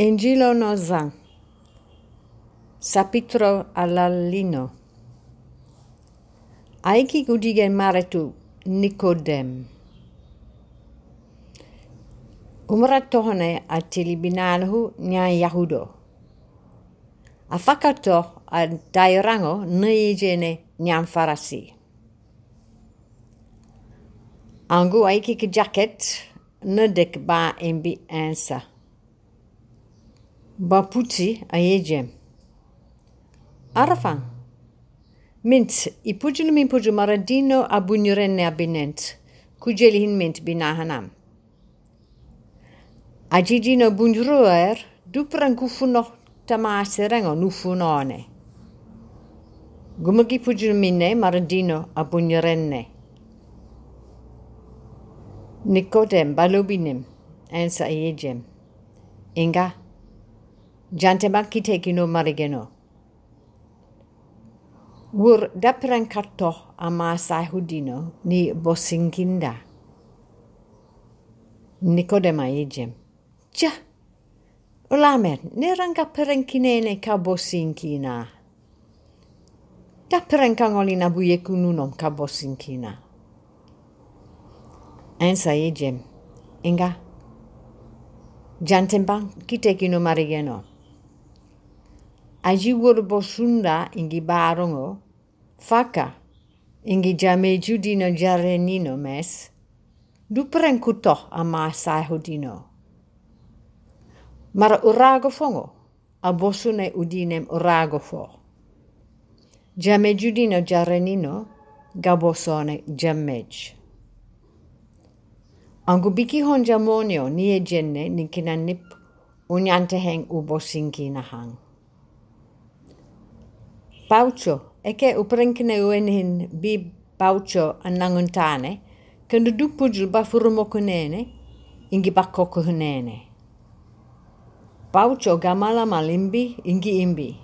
Injilo Nozan Sapitro all'allino Aiki gudige maretu Nicodem Umra tohone a tilibinalhu nya yahudo. A fakato a dairango nijene nyan farasi. Angu aiki ki jacket ne dek ba embi ensa Baputi ayejem. Arafan. Mint ipucunu min pucu maradino abunyurenne abinent. Kucelihin mint binahanam. Ajijino bunjuruer dupran kufuno tamaserengo nufunone. Gumagi pucu minne maradino abunyurenne. Nikodem balobinim ensa ayejem. Inga jantebakkiteekino marigeno wur dappirankarto ama sahudino ni bosinginda nikodema ijem ja ulamer nerangaperenkinene ka bosinkina dappirankaŋolina buyekununom ka bosinkina ensa ijem inga jantembankiteekino marigeno aji worobosunda ingi barongo, faka, ingi jameju dino jarenino mes, dupren kuto ama sahodino. Mara urago fongo, abosune udinem urago fo. Jameju dino jarenino, gabosone jamej. Angubiki honjamonio nie jenne nikinanip unyanteheng ubosinkina hang. Paucho, eke uprenkine uenhin bi paucho ananguntane, kendo dupujul ba furumokunene, ingi bakokuhunene. Paucho gamala malimbi ingi imbi.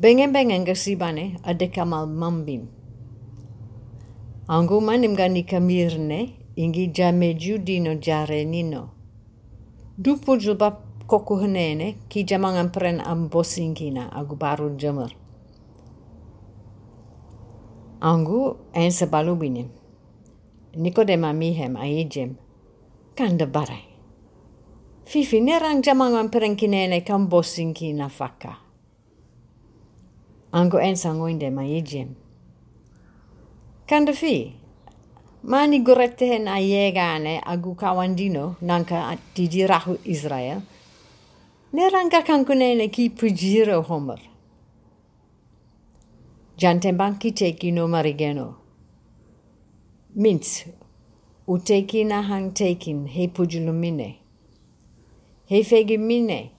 Bengen bengen gasibane adekamal mambim. Angu manim gani kamirne ingi jameju dino jarenino. Dupujul ba kokuhunene ki jamangan pren ambosingina agu baru jamur. Angu en sebalubinim. Nikodema mihem aijem. Kanda barai. Fifi nerang jamangan perenkinene kan bosinkina faka. Angu en sangoinde aijem. Kanda fi. Mani gorettehen a yegane agu kawandino nanka tidirahu Israel. Neranga kankunene ki pujiro homer. Jantembanki teki no marigeno. Mintz, uteki na hang tekin he pujulumine. He fegi mine,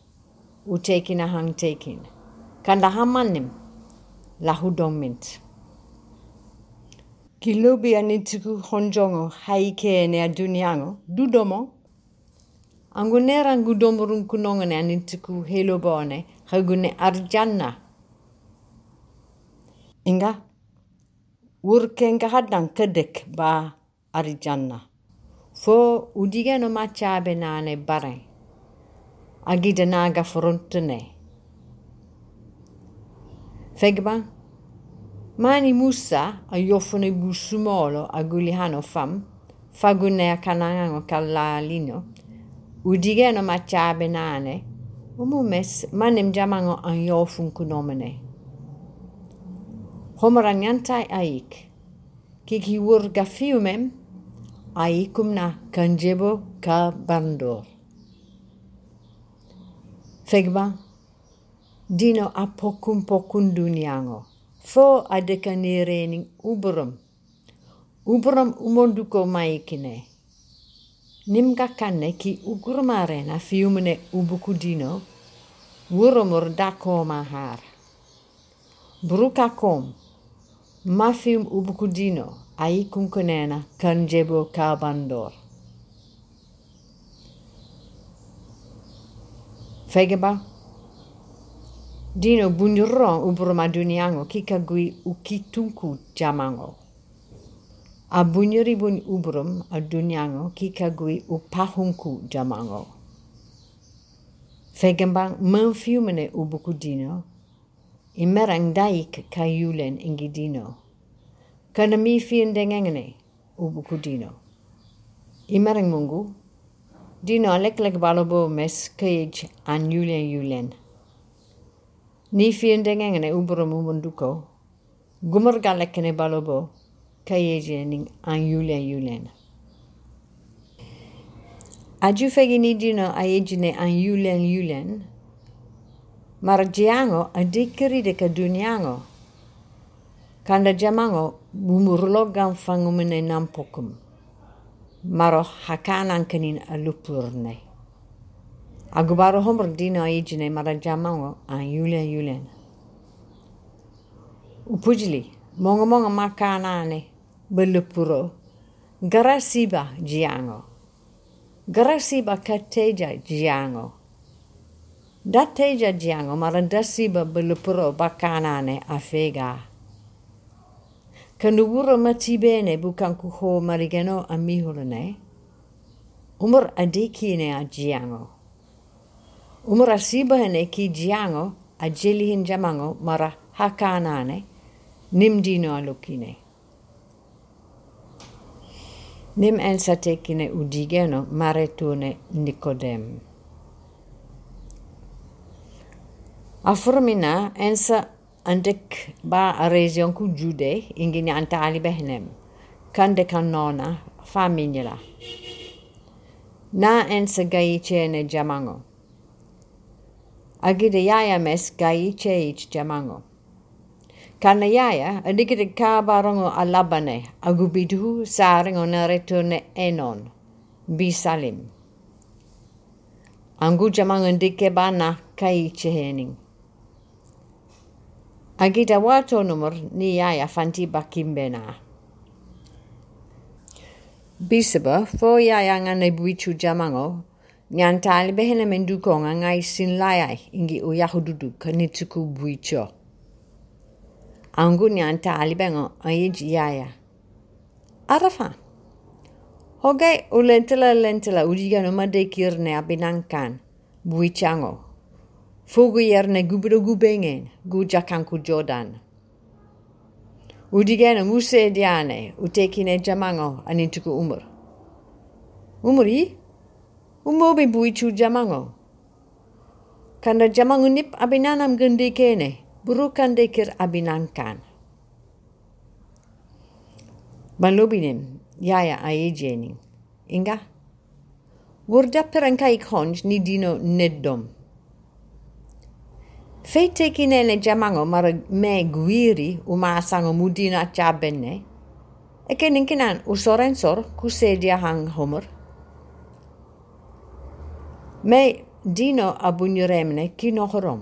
uteki na hang tekin. Kanda hamanim, lahudong mint. Kilubi anituku honjongo haike ne aduniango, dudomo. Angunera ngudomurun kunongone anituku helobone, hagune arjanna. inga wurkenga haddan kedek ba arijanna. Fo udigeno maccaɓe nane baren agidanaaga forontune fegba mani musa a yofone busumolo a gulihano fam fagune a kanangano kallalino udigeno maccaɓe nane umumes manem jamango an yofunkunomene Pomeraniantai aic, cici urga fiumem, aicumna cangebo ca bandor. Fegma, dino apocum pocunduniango, fo adecanirening uberum, uberum umonduco maicine. Nimga canne ki ugurmarena fiumene ubukudino, wurumur da coma haar. Bruca com, Mafim ubukudino aikunkunena kanjebo kabandor. Fegeba dino bunduron kika kikagui ukitunku jamango. A bunyuribun ubrum aduniango kikagui upahunku jamango. Fegeba manfiumene ubukudino dino, imerang daik kayulen ingi dino. Kana mi fiin dengengene ubuku dino. Imerang mungu, dino alek lek balobo mes kayej an yulen yulen. Ni fiin dengengene uburo mumunduko, gumur galekene balobo kayej an yulen yulen. Aju fegini dino ayejine an yulen yulen, marjiango adikiri de kaduniango, kanda jamango bumurlogan fangumene nampokum, maro hakanan kanin alupurne. Agubaro homer dino ayejine marajamango an yulen yulen. Upujili, mongo mongo makanane, belupuro, garasiba jiango. Garasiba kateja datteja jiyaŋo mara dasiba bulupuro bakanane afega kandu wuro mati bene bu kanku ho marigeno amihulune umur adikine a jiyaŋo umur asibahene ki jiyaŋo a jelihin jamaŋo mara hakanane nimdino alukine nim en satekine udigeno maretune nikodem Afurmina ensa andek ba arezion ku jude ingini anta ali behnem. Kande kanona famignela. Na ensa gaichene jamango. Agide yaya mes jamango. Kana yaya, adigide ka barongo alabane, agubidu saringo naretone enon, bisalim. Angu jamango ndike bana kai Agita wato numur ni yaya fanti bakimbena. Bisaba, fo yaya ngane buichu jamango, nyantali behene menduko ngai sin layai ingi uyahududu kanituku buicho. Angu nyanta alibengo ayiji yaya. Arafa. Hogai ulentela lentela udigano madekirne abinangkan. Buichango. Fugu yerne gubro gubengen. Gujakanku Jordan. Udigano muse diane. Utekine jamango anintuku umur. Umuri? Umobi buichu jamango. Kanda jamango nip abinanam gendekene burukan dekir abinankan. Malubinin, yaya aejening. Inga? Wurda perangkai konj ni dino neddom. Fei tekinele jamango mara me guiri umasango mudina chabenne. Eke ninkinan usorensor kusedia hang homer. Me dino abunyuremne kinohorom.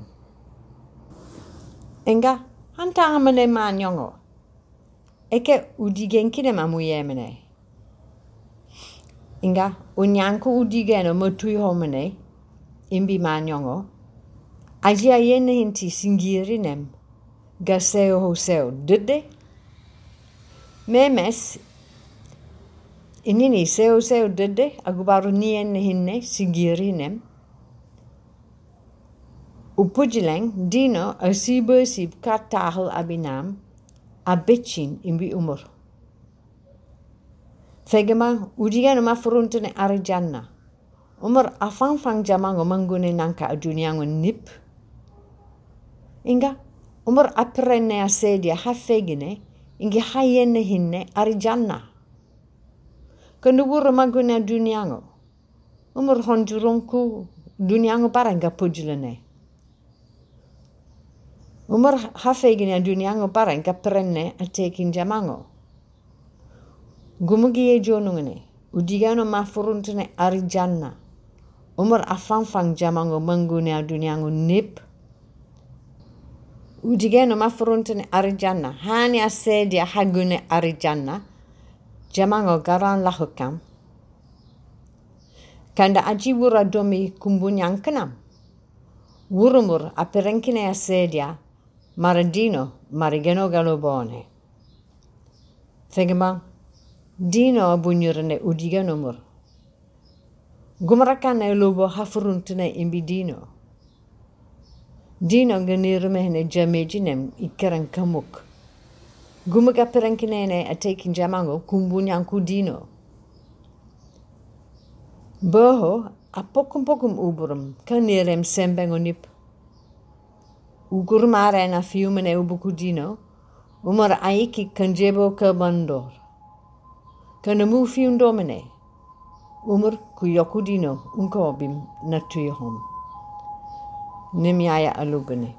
Enga, hanta amane manyongo. Eke udigenkine mamuyemene. Inga, unyanko udigeno motui homene, imbi manyongo. Ajia yene hinti singirinem, gaseo hoseo dede. Memes, inini seo seo dede, agubaru niene hinne singirinem. Upujileng dino asiba sib katahal abinam abetchin imbi umur. Fegema udigan ma furuntene arijanna. Umur afang fang jamango manggune nangka adunyango nip. Inga umur aprenne asedia hafegine ingi hayenne hinne arijanna. Kendubur manggune adunyango. Umur honjurungku dunyango paranga pujilene. Umur hafegini a duniango parang ka prenne a tekin jamango. Gumugi e jonungene, udigano ma furuntene arijanna. Umur afanfang jamango mangune a duniango nip. Udigeno mafuruntene arijanna. Hani asedia hagune arijanna. Jamango garan lahukam. Kanda aji wura domi kumbunyankanam. Wurumur aperenkine asedia. Maradino marigeno galobone. Fegema dino bunyurene udigenomur. Gumrakane lobo hafuruntene imbidino. dino. dinonganirume hene jamejinem ikkaran kamuk. Gumuka perankinene ateki jamango kumbunyanku dino. Boho apokum pokum uburum kanirem sembengonip ukurmarena fiumene ubuku dino umar aiki kanjebo kabandor. Kanamu fiundomene umar kuyokudino unkobim natuihom Neem jij je alugene.